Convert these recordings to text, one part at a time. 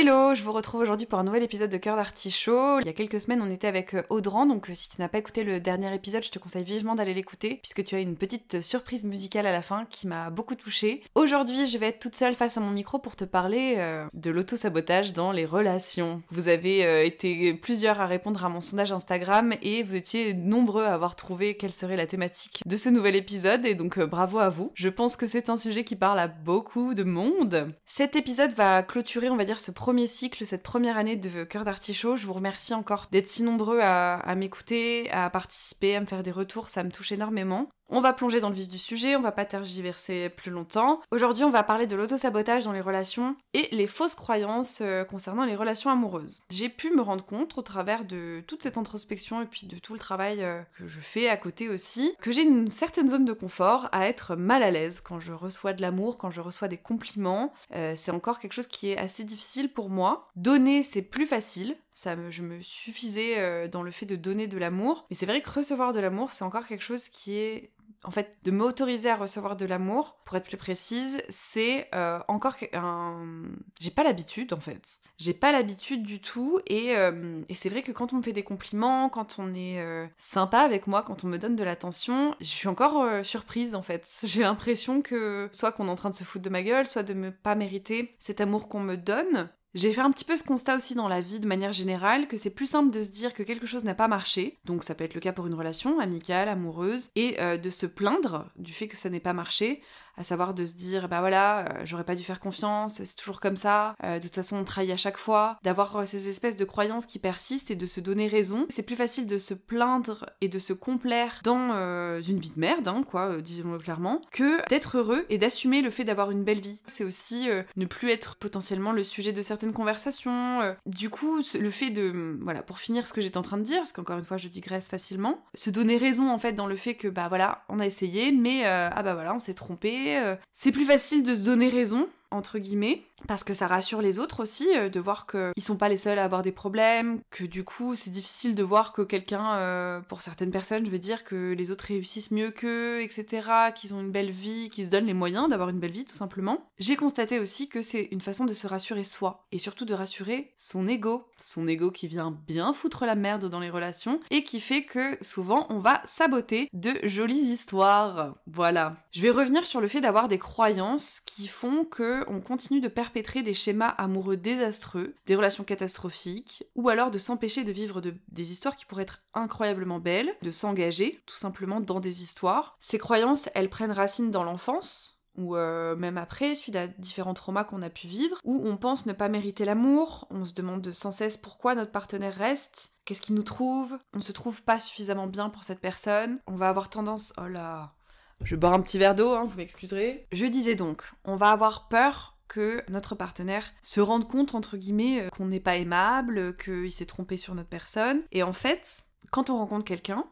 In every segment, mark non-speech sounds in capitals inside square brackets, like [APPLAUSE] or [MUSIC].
Hello, je vous retrouve aujourd'hui pour un nouvel épisode de Cœur d'Artichaut. Il y a quelques semaines, on était avec euh, Audran, donc euh, si tu n'as pas écouté le dernier épisode, je te conseille vivement d'aller l'écouter, puisque tu as une petite surprise musicale à la fin qui m'a beaucoup touchée. Aujourd'hui, je vais être toute seule face à mon micro pour te parler euh, de l'auto-sabotage dans les relations. Vous avez été plusieurs à répondre à mon sondage Instagram et vous étiez nombreux à avoir trouvé quelle serait la thématique de ce nouvel épisode, et donc bravo à vous. Je pense que c'est un sujet qui parle à beaucoup de monde. Cet épisode va clôturer, on va dire, ce premier cycle, cette première année de Cœur d'Artichaut. Je vous remercie encore d'être si nombreux à, m'écouter, à participer, à me faire des retours, ça me touche énormément. On va plonger dans le vif du sujet, on va pas tergiverser plus longtemps. Aujourd'hui, on va parler de l'autosabotage dans les relations et les fausses croyances euh, concernant les relations amoureuses. J'ai pu me rendre compte au travers de toute cette introspection et puis de tout le travail euh, que je fais à côté aussi, que j'ai une certaine zone de confort à être mal à l'aise quand je reçois de l'amour, quand je reçois des compliments. Euh, c'est encore quelque chose qui est assez difficile pour moi. Donner, c'est plus facile. Ça je me suffisais dans le fait de donner de l'amour. Mais c'est vrai que recevoir de l'amour, c'est encore quelque chose qui est en fait, de m'autoriser à recevoir de l'amour, pour être plus précise, c'est euh, encore un... J'ai pas l'habitude, en fait. J'ai pas l'habitude du tout, et, euh, et c'est vrai que quand on me fait des compliments, quand on est euh, sympa avec moi, quand on me donne de l'attention, je suis encore surprise, en fait. [LAUGHS] J'ai l'impression que soit qu'on est en train de se foutre de ma gueule, soit de ne pas mériter cet amour qu'on me donne, j'ai fait un petit peu ce constat aussi dans la vie de manière générale, que c'est plus simple de se dire que quelque chose n'a pas marché, donc ça peut être le cas pour une relation amicale, amoureuse, et de se plaindre du fait que ça n'ait pas marché, à savoir de se dire bah voilà euh, j'aurais pas dû faire confiance c'est toujours comme ça euh, de toute façon on trahit à chaque fois. D'avoir euh, ces espèces de croyances qui persistent et de se donner raison c'est plus facile de se plaindre et de se complaire dans une vie de merde hein, quoi disons-le clairement que d'être heureux et d'assumer le fait d'avoir une belle vie. C'est aussi ne plus être potentiellement le sujet de certaines conversations du coup le fait de voilà pour finir ce que j'étais en train de dire parce qu'encore une fois je digresse facilement se donner raison en fait dans le fait que bah voilà on a essayé mais ah bah voilà on s'est trompé euh, c'est plus facile de se donner raison entre guillemets, parce que ça rassure les autres aussi euh, de voir qu'ils sont pas les seuls à avoir des problèmes, que du coup c'est difficile de voir que quelqu'un, euh, pour certaines personnes, je veux dire que les autres réussissent mieux qu'eux, etc., qu'ils ont une belle vie, qu'ils se donnent les moyens d'avoir une belle vie tout simplement. J'ai constaté aussi que c'est une façon de se rassurer soi, et surtout de rassurer son ego, son ego qui vient bien foutre la merde dans les relations, et qui fait que souvent on va saboter de jolies histoires. Voilà. Je vais revenir sur le fait d'avoir des croyances qui font que on continue de perpétrer des schémas amoureux désastreux, des relations catastrophiques, ou alors de s'empêcher de vivre des histoires qui pourraient être incroyablement belles, de s'engager tout simplement dans des histoires. Ces croyances, elles prennent racine dans l'enfance, ou euh, même après, suite à différents traumas qu'on a pu vivre, où on pense ne pas mériter l'amour, on se demande sans cesse pourquoi notre partenaire reste, qu'est-ce qu'il nous trouve, on se trouve pas suffisamment bien pour cette personne, on va avoir tendance, oh là, je vais boire un petit verre d'eau, hein, vous m'excuserez. Je disais donc, on va avoir peur que notre partenaire se rende compte, entre guillemets, euh, qu'on n'est pas aimable, qu'il s'est trompé sur notre personne. Et en fait, quand on rencontre quelqu'un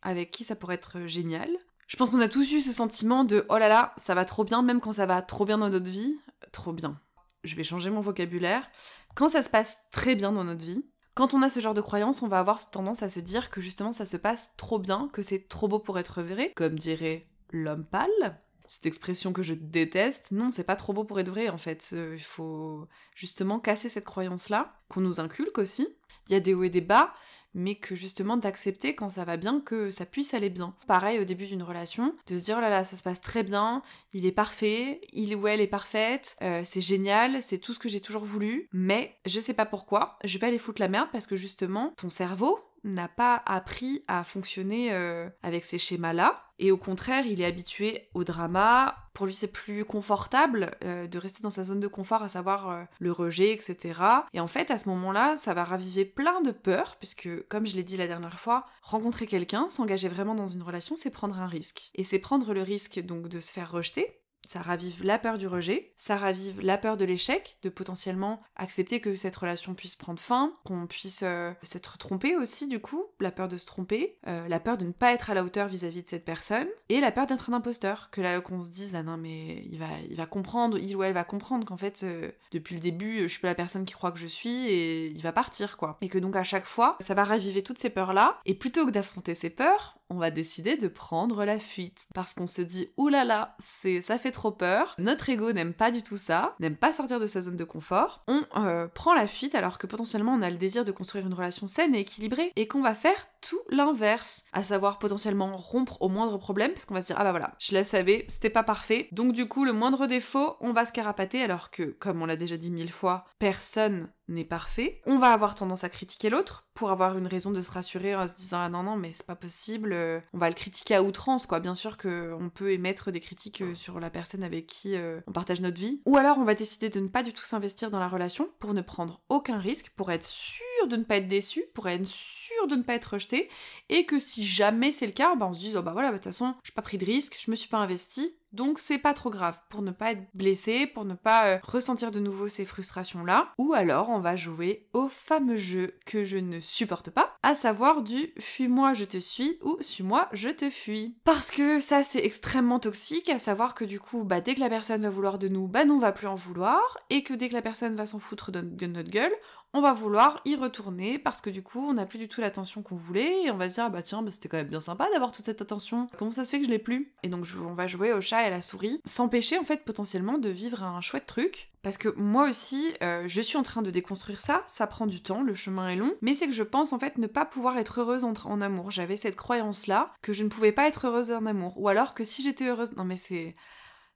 avec qui ça pourrait être génial, je pense qu'on a tous eu ce sentiment de oh là là, ça va trop bien, même quand ça va trop bien dans notre vie, trop bien. Je vais changer mon vocabulaire. Quand ça se passe très bien dans notre vie, quand on a ce genre de croyance, on va avoir tendance à se dire que justement ça se passe trop bien, que c'est trop beau pour être vrai, comme dirait l'homme pâle. Cette expression que je déteste, non, c'est pas trop beau pour être vrai en fait. Euh, il faut justement casser cette croyance-là, qu'on nous inculque aussi. Il y a des hauts et des bas, mais que justement d'accepter quand ça va bien que ça puisse aller bien. Pareil au début d'une relation, de se dire oh là là, ça se passe très bien, il est parfait, il ou elle est parfaite, euh, c'est génial, c'est tout ce que j'ai toujours voulu, mais je sais pas pourquoi, je vais aller foutre la merde parce que justement, ton cerveau, n'a pas appris à fonctionner euh, avec ces schémas-là. Et au contraire, il est habitué au drama. Pour lui, c'est plus confortable euh, de rester dans sa zone de confort, à savoir euh, le rejet, etc. Et en fait, à ce moment-là, ça va raviver plein de peurs, puisque, comme je l'ai dit la dernière fois, rencontrer quelqu'un, s'engager vraiment dans une relation, c'est prendre un risque. Et c'est prendre le risque donc de se faire rejeter, ça ravive la peur du rejet, ça ravive la peur de l'échec, de potentiellement accepter que cette relation puisse prendre fin, qu'on puisse euh, s'être trompé aussi du coup, la peur de se tromper, euh, la peur de ne pas être à la hauteur vis-à-vis de cette personne, et la peur d'être un imposteur, que là qu'on se dise ah non mais il va, il va comprendre, il ou elle va comprendre qu'en fait euh, depuis le début je suis pas la personne qui croit que je suis et il va partir quoi. Et que donc à chaque fois ça va raviver toutes ces peurs là, et plutôt que d'affronter ces peurs, on va décider de prendre la fuite. Parce qu'on se dit, oulala, ça fait trop peur. Notre ego n'aime pas du tout ça, n'aime pas sortir de sa zone de confort. On euh, prend la fuite alors que potentiellement on a le désir de construire une relation saine et équilibrée et qu'on va faire tout l'inverse. À savoir potentiellement rompre au moindre problème parce qu'on va se dire, ah bah voilà, je le savais, c'était pas parfait. Donc du coup, le moindre défaut, on va se carapater alors que, comme on l'a déjà dit mille fois, personne n'est parfait. On va avoir tendance à critiquer l'autre pour avoir une raison de se rassurer en se disant ah non non mais c'est pas possible. Euh, on va le critiquer à outrance quoi. Bien sûr que on peut émettre des critiques euh, sur la personne avec qui euh, on partage notre vie. Ou alors on va décider de ne pas du tout s'investir dans la relation pour ne prendre aucun risque, pour être sûr de ne pas être déçu, pour être sûr de ne pas être rejeté et que si jamais c'est le cas, bah on se dise oh bah voilà bah, de toute façon j'ai pas pris de risque, je me suis pas investi, donc c'est pas trop grave pour ne pas être blessé, pour ne pas euh, ressentir de nouveau ces frustrations-là. Ou alors on va jouer au fameux jeu que je ne supporte pas, à savoir du fuis-moi je te suis ou suis-moi je te fuis. Parce que ça c'est extrêmement toxique, à savoir que du coup bah dès que la personne va vouloir de nous, bah non on va plus en vouloir, et que dès que la personne va s'en foutre de, notre gueule, on va vouloir y retourner parce que du coup on n'a plus du tout l'attention qu'on voulait et on va se dire ah bah tiens bah, c'était quand même bien sympa d'avoir toute cette attention. Comment ça se fait que je l'ai plus? Et donc on va jouer au chat et à la souris s'empêcher en fait potentiellement de vivre un chouette truc. Parce que moi aussi, euh, je suis en train de déconstruire ça, ça prend du temps, le chemin est long, mais c'est que je pense en fait ne pas pouvoir être heureuse en, amour. J'avais cette croyance-là que je ne pouvais pas être heureuse en amour, ou alors que si j'étais heureuse... Non mais c'est...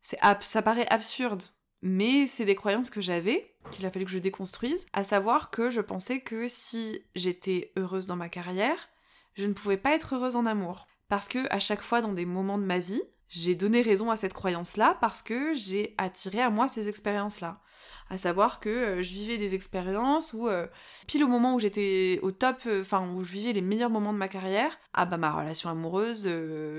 c'est ça paraît absurde, mais c'est des croyances que j'avais, qu'il a fallu que je déconstruise, à savoir que je pensais que si j'étais heureuse dans ma carrière, je ne pouvais pas être heureuse en amour. Parce que à chaque fois dans des moments de ma vie, j'ai donné raison à cette croyance-là parce que j'ai attiré à moi ces expériences-là. À savoir que euh, je vivais des expériences où, euh, pile au moment où j'étais au top, euh, enfin où je vivais les meilleurs moments de ma carrière, ah bah ma relation amoureuse,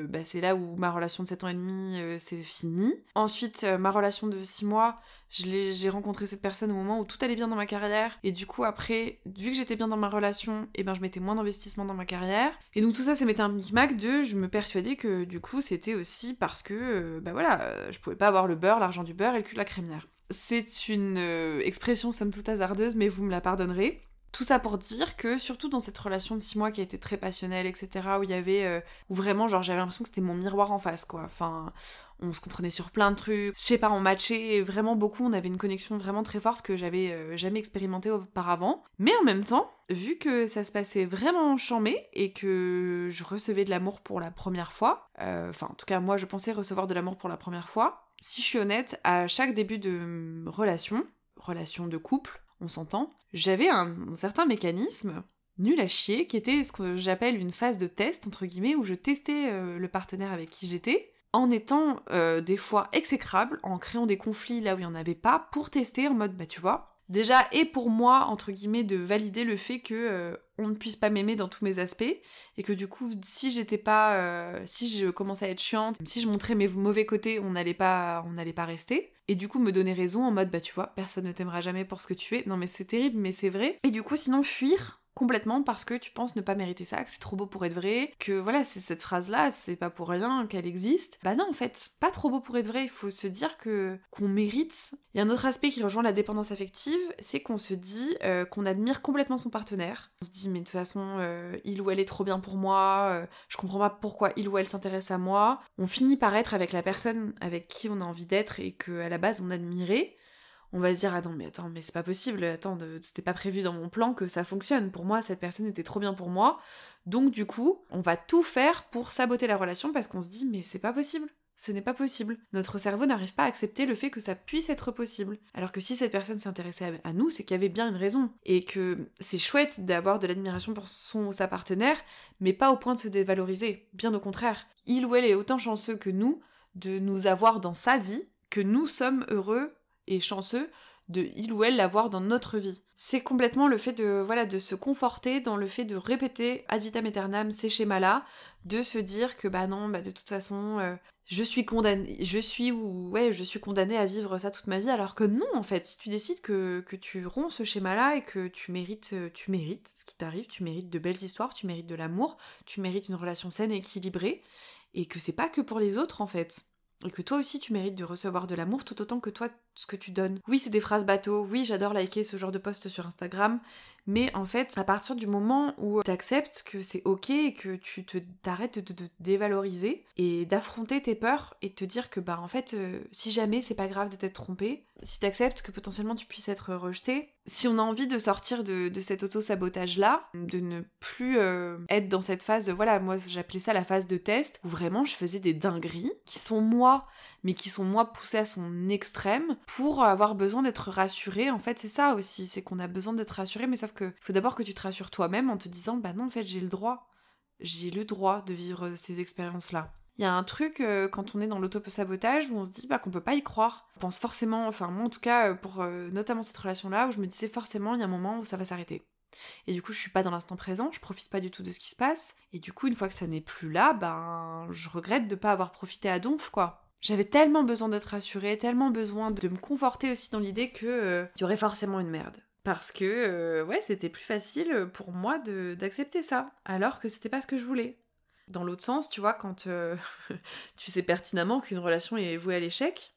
bah, c'est là où ma relation de 7 ans et demi c'est fini. Ensuite, ma relation de 6 mois, j'ai rencontré cette personne au moment où tout allait bien dans ma carrière. Et du coup après vu que j'étais bien dans ma relation et eh ben je mettais moins d'investissement dans ma carrière. Et donc tout ça ça mettait un micmac de je me persuadais que du coup c'était aussi parce que euh, bah voilà je pouvais pas avoir le beurre l'argent du beurre et le cul de la crémière. C'est une euh, expression somme toute hasardeuse mais vous me la pardonnerez tout ça pour dire que, surtout dans cette relation de six mois qui a été très passionnelle, etc., où il y avait. Euh, où vraiment, genre, j'avais l'impression que c'était mon miroir en face, quoi. Enfin, on se comprenait sur plein de trucs. Je sais pas, on matchait vraiment beaucoup, on avait une connexion vraiment très forte que j'avais euh, jamais expérimenté auparavant. Mais en même temps, vu que ça se passait vraiment chambé et que je recevais de l'amour pour la première fois, euh, enfin, en tout cas, moi, je pensais recevoir de l'amour pour la première fois. Si je suis honnête, à chaque début de relation, relation de couple, on s'entend, j'avais un, certain mécanisme nul à chier qui était ce que j'appelle une phase de test, entre guillemets, où je testais euh, le partenaire avec qui j'étais, en étant euh, des fois exécrable, en créant des conflits là où il n'y en avait pas, pour tester en mode, bah tu vois, déjà, et pour moi, entre guillemets, de valider le fait que euh, on ne puisse pas m'aimer dans tous mes aspects, et que du coup, si j'étais pas, si je commençais à être chiante, si je montrais mes mauvais côtés, on n'allait pas, on n'allait pas rester et du coup me donner raison en mode bah tu vois, personne ne t'aimera jamais pour ce que tu es. Non mais c'est terrible, mais c'est vrai. Et du coup sinon fuir complètement parce que tu penses ne pas mériter ça, que c'est trop beau pour être vrai, que voilà, c'est cette phrase-là, c'est pas pour rien qu'elle existe. Bah non, en fait, pas trop beau pour être vrai, il faut se dire que qu'on mérite. Il y a un autre aspect qui rejoint la dépendance affective, c'est qu'on se dit euh, qu'on admire complètement son partenaire. On se dit mais de toute façon, euh, il ou elle est trop bien pour moi, euh, je comprends pas pourquoi il ou elle s'intéresse à moi. On finit par être avec la personne avec qui on a envie d'être et que à la base on admirait on va se dire ah non mais attends mais c'est pas possible, attends c'était pas prévu dans mon plan que ça fonctionne. Pour moi cette personne était trop bien pour moi. Donc du coup, on va tout faire pour saboter la relation parce qu'on se dit mais c'est pas possible. Ce n'est pas possible. Notre cerveau n'arrive pas à accepter le fait que ça puisse être possible. Alors que si cette personne s'intéressait à nous, c'est qu'il y avait bien une raison. Et que c'est chouette d'avoir de l'admiration pour son ou sa partenaire, mais pas au point de se dévaloriser. Bien au contraire. Il ou elle est autant chanceux que nous de nous avoir dans sa vie que nous sommes heureux et chanceux de il ou elle l'avoir dans notre vie. C'est complètement le fait de voilà de se conforter dans le fait de répéter ad vitam aeternam ces schémas-là, de se dire que bah non, bah de toute façon euh, je suis condamnée, je suis ou ouais, je suis condamnée à vivre ça toute ma vie alors que non en fait, si tu décides que, que tu romps ce schéma-là et que tu mérites euh, tu mérites ce qui t'arrive, tu mérites de belles histoires, tu mérites de l'amour, tu mérites une relation saine et équilibrée et que c'est pas que pour les autres en fait. Et que toi aussi tu mérites de recevoir de l'amour tout autant que toi ce que tu donnes. Oui, c'est des phrases bateau, oui, j'adore liker ce genre de post sur Instagram, mais en fait, à partir du moment où tu acceptes que c'est ok et que tu te t'arrêtes de te dévaloriser et d'affronter tes peurs et de te dire que bah en fait, euh, si jamais c'est pas grave de t'être trompé, si t'acceptes que potentiellement tu puisses être rejeté, si on a envie de sortir de, cet auto-sabotage-là, de ne plus euh, être dans cette phase, voilà, moi j'appelais ça la phase de test, où vraiment je faisais des dingueries, qui sont moi, mais qui sont moi poussées à son extrême, pour avoir besoin d'être rassurée. En fait, c'est ça aussi, c'est qu'on a besoin d'être rassuré, mais sauf que faut d'abord que tu te rassures toi-même en te disant, bah non, en fait, j'ai le droit. J'ai le droit de vivre ces expériences-là. Il y a un truc euh, quand on est dans l'auto-sabotage où on se dit bah, qu'on peut pas y croire. On pense forcément, enfin moi en tout cas euh, pour euh, notamment cette relation-là où je me disais forcément il y a un moment où ça va s'arrêter. Et du coup je suis pas dans l'instant présent, je profite pas du tout de ce qui se passe. Et du coup une fois que ça n'est plus là, ben je regrette de pas avoir profité à donf quoi. J'avais tellement besoin d'être rassurée, tellement besoin de me conforter aussi dans l'idée que il y aurait forcément une merde. Parce que, ouais, c'était plus facile pour moi d'accepter ça, alors que c'était pas ce que je voulais dans l'autre sens, tu vois, quand euh, [LAUGHS] tu sais pertinemment qu'une relation est vouée à l'échec,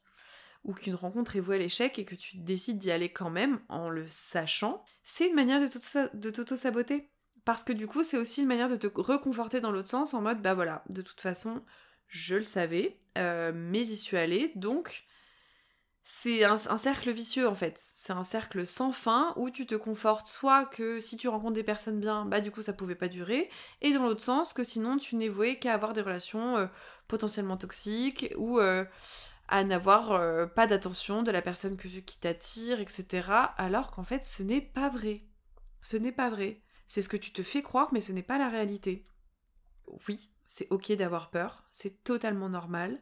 ou qu'une rencontre est vouée à l'échec et que tu décides d'y aller quand même en le sachant, c'est une manière de t'auto-saboter. Parce que du coup, c'est aussi une manière de te reconforter dans l'autre sens en mode, bah voilà, de toute façon, je le savais, euh, mais j'y suis allée, donc c'est un, cercle vicieux en fait. C'est un cercle sans fin où tu te confortes soit que si tu rencontres des personnes bien, bah du coup ça pouvait pas durer, et dans l'autre sens que sinon tu n'es voué qu'à avoir des relations euh, potentiellement toxiques ou euh, à n'avoir pas d'attention de la personne que, qui t'attire, etc. Alors qu'en fait ce n'est pas vrai. Ce n'est pas vrai. C'est ce que tu te fais croire, mais ce n'est pas la réalité. Oui, c'est ok d'avoir peur, c'est totalement normal.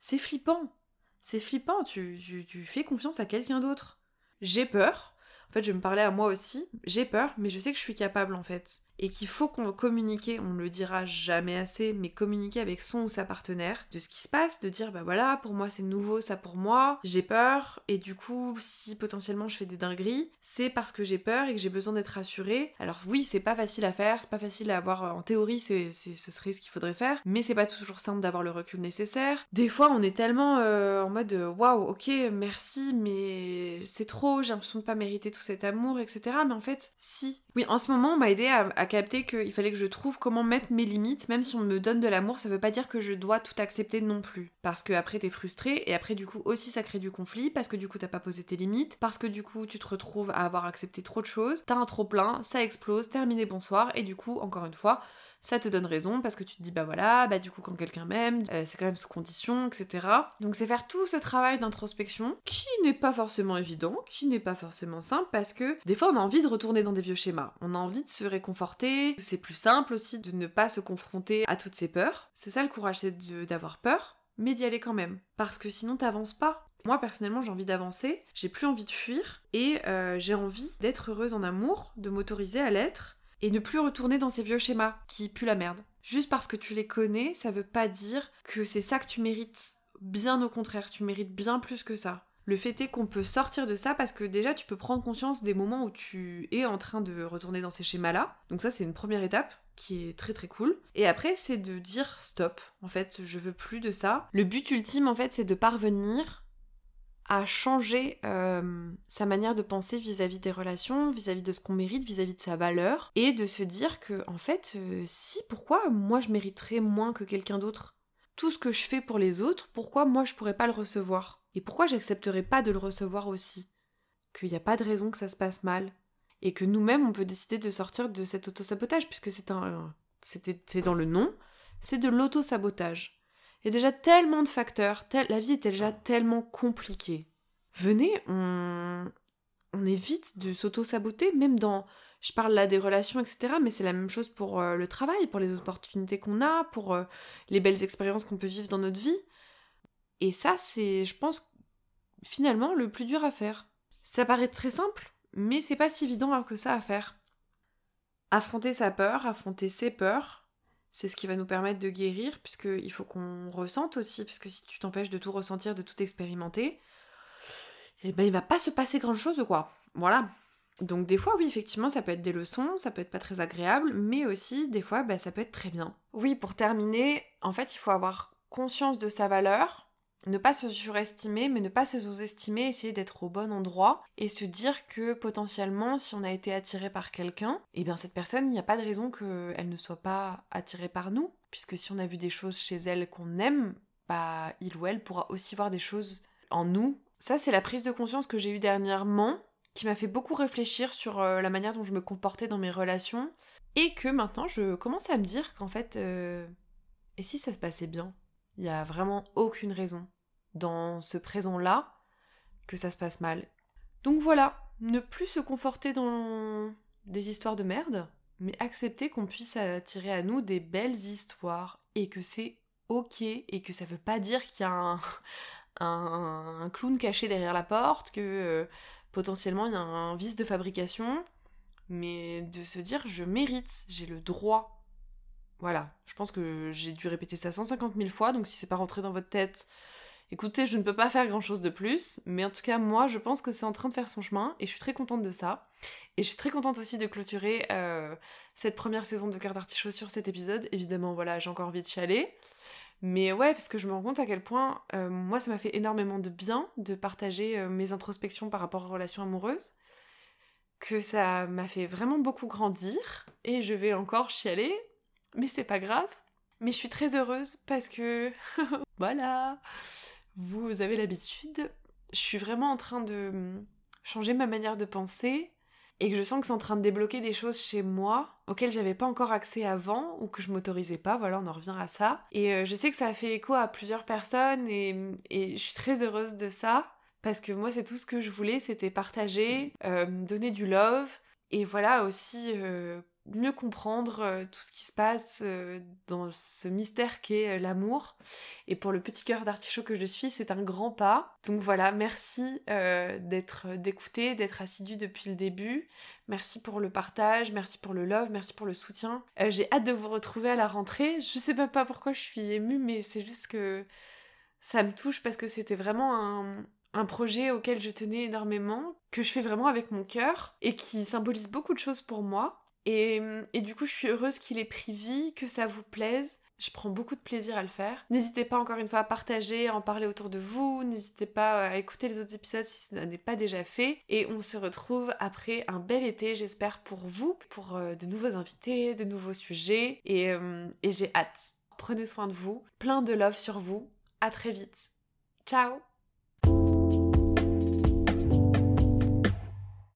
C'est flippant, c'est flippant, tu, tu, fais confiance à quelqu'un d'autre. J'ai peur. En fait, je me parlais à moi aussi. J'ai peur, mais je sais que je suis capable en fait et qu'il faut qu'on communique, on le dira jamais assez, mais communiquer avec son ou sa partenaire de ce qui se passe, de dire bah voilà, pour moi c'est nouveau, ça pour moi, j'ai peur, et du coup, si potentiellement je fais des dingueries, c'est parce que j'ai peur et que j'ai besoin d'être rassurée. Alors oui, c'est pas facile à faire, c'est pas facile à avoir, en théorie, c'est, ce serait ce qu'il faudrait faire, mais c'est pas toujours simple d'avoir le recul nécessaire. Des fois, on est tellement euh, en mode waouh, ok, merci, mais c'est trop, j'ai l'impression de pas mériter tout cet amour, etc. Mais en fait, si. Oui, en ce moment, on m'a aidé à, à qu'il fallait que je trouve comment mettre mes limites, même si on me donne de l'amour, ça veut pas dire que je dois tout accepter non plus. Parce que après t'es frustré, et après du coup aussi ça crée du conflit, parce que du coup t'as pas posé tes limites, parce que du coup tu te retrouves à avoir accepté trop de choses, t'as un trop plein, ça explose, terminé bonsoir, et du coup, encore une fois, ça te donne raison parce que tu te dis bah voilà, bah du coup quand quelqu'un m'aime, euh, c'est quand même sous condition, etc. Donc c'est faire tout ce travail d'introspection qui n'est pas forcément évident, qui n'est pas forcément simple parce que des fois on a envie de retourner dans des vieux schémas, on a envie de se réconforter, c'est plus simple aussi de ne pas se confronter à toutes ces peurs. C'est ça le courage, c'est d'avoir peur, mais d'y aller quand même. Parce que sinon t'avances pas. Moi personnellement j'ai envie d'avancer, j'ai plus envie de fuir et euh, j'ai envie d'être heureuse en amour, de m'autoriser à l'être et ne plus retourner dans ces vieux schémas qui puent la merde. Juste parce que tu les connais, ça veut pas dire que c'est ça que tu mérites. Bien au contraire, tu mérites bien plus que ça. Le fait est qu'on peut sortir de ça parce que déjà tu peux prendre conscience des moments où tu es en train de retourner dans ces schémas-là. Donc ça c'est une première étape qui est très très cool. Et après c'est de dire stop. En fait, je veux plus de ça. Le but ultime en fait c'est de parvenir à changer euh, sa manière de penser vis-à-vis des relations, vis-à-vis de ce qu'on mérite, vis-à-vis de sa valeur, et de se dire que, en fait, euh, si, pourquoi moi je mériterais moins que quelqu'un d'autre? Tout ce que je fais pour les autres, pourquoi moi je pourrais pas le recevoir? Et pourquoi j'accepterais pas de le recevoir aussi? Qu'il n'y a pas de raison que ça se passe mal, et que nous-mêmes on peut décider de sortir de cet autosabotage, puisque c'est un, c'est dans le nom, c'est de l'autosabotage. Il y a déjà tellement de facteurs, la vie est déjà tellement compliquée. Venez, on, on évite de s'auto-saboter, même dans... Je parle là des relations, etc., mais c'est la même chose pour euh, le travail, pour les opportunités qu'on a, pour euh, les belles expériences qu'on peut vivre dans notre vie. Et ça, c'est, je pense, finalement, le plus dur à faire. Ça paraît très simple, mais c'est pas si évident que ça à faire. Affronter sa peur, affronter ses peurs, c'est ce qui va nous permettre de guérir, puisqu'il faut qu'on ressente aussi, parce que si tu t'empêches de tout ressentir, de tout expérimenter, eh ben il va pas se passer grand chose, quoi. Voilà. Donc des fois, oui, effectivement, ça peut être des leçons, ça peut être pas très agréable, mais aussi, des fois, bah, ça peut être très bien. Oui, pour terminer, en fait, il faut avoir conscience de sa valeur, ne pas se surestimer, mais ne pas se sous-estimer, essayer d'être au bon endroit et se dire que potentiellement, si on a été attiré par quelqu'un, eh bien cette personne, il n'y a pas de raison qu'elle ne soit pas attirée par nous, puisque si on a vu des choses chez elle qu'on aime, bah il ou elle pourra aussi voir des choses en nous. Ça, c'est la prise de conscience que j'ai eue dernièrement, qui m'a fait beaucoup réfléchir sur euh, la manière dont je me comportais dans mes relations, et que maintenant je commence à me dire qu'en fait, euh, et si ça se passait bien? Il n'y a vraiment aucune raison dans ce présent-là que ça se passe mal. Donc voilà, ne plus se conforter dans des histoires de merde, mais accepter qu'on puisse attirer à nous des belles histoires et que c'est ok et que ça veut pas dire qu'il y a un, [LAUGHS] clown caché derrière la porte, que euh, potentiellement il y a un vice de fabrication, mais de se dire je mérite, j'ai le droit. Voilà, je pense que j'ai dû répéter ça 150 000 fois, donc si c'est pas rentré dans votre tête, écoutez, je ne peux pas faire grand chose de plus, mais en tout cas, moi, je pense que c'est en train de faire son chemin, et je suis très contente de ça. Et je suis très contente aussi de clôturer euh, cette première saison de Cœur d'Artichaut sur cet épisode. Évidemment, voilà, j'ai encore envie de chialer. Mais ouais, parce que je me rends compte à quel point, euh, moi, ça m'a fait énormément de bien de partager euh, mes introspections par rapport aux relations amoureuses, que ça m'a fait vraiment beaucoup grandir, et je vais encore chialer, mais c'est pas grave. Mais je suis très heureuse parce que, [LAUGHS] voilà, vous avez l'habitude, je suis vraiment en train de changer ma manière de penser et que je sens que c'est en train de débloquer des choses chez moi auxquelles j'avais pas encore accès avant ou que je m'autorisais pas, voilà, on en revient à ça. Et euh, je sais que ça a fait écho à plusieurs personnes et, je suis très heureuse de ça parce que moi c'est tout ce que je voulais, c'était partager, euh, donner du love et voilà aussi euh, mieux comprendre euh, tout ce qui se passe euh, dans ce mystère qu'est euh, l'amour. Et pour le petit cœur d'artichaut que je suis, c'est un grand pas. Donc voilà, merci d'être d'écouter, d'être assidu depuis le début. Merci pour le partage, merci pour le love, merci pour le soutien. J'ai hâte de vous retrouver à la rentrée. Je sais même pas pourquoi je suis émue, mais c'est juste que ça me touche parce que c'était vraiment un, un projet auquel je tenais énormément, que je fais vraiment avec mon cœur et qui symbolise beaucoup de choses pour moi. Et, du coup, je suis heureuse qu'il ait pris vie, que ça vous plaise. Je prends beaucoup de plaisir à le faire. N'hésitez pas encore une fois à partager, à en parler autour de vous. N'hésitez pas à écouter les autres épisodes si ça n'est pas déjà fait. Et on se retrouve après un bel été, j'espère pour vous, pour euh, de nouveaux invités, de nouveaux sujets. Et, euh, et j'ai hâte. Prenez soin de vous. Plein de love sur vous. À très vite. Ciao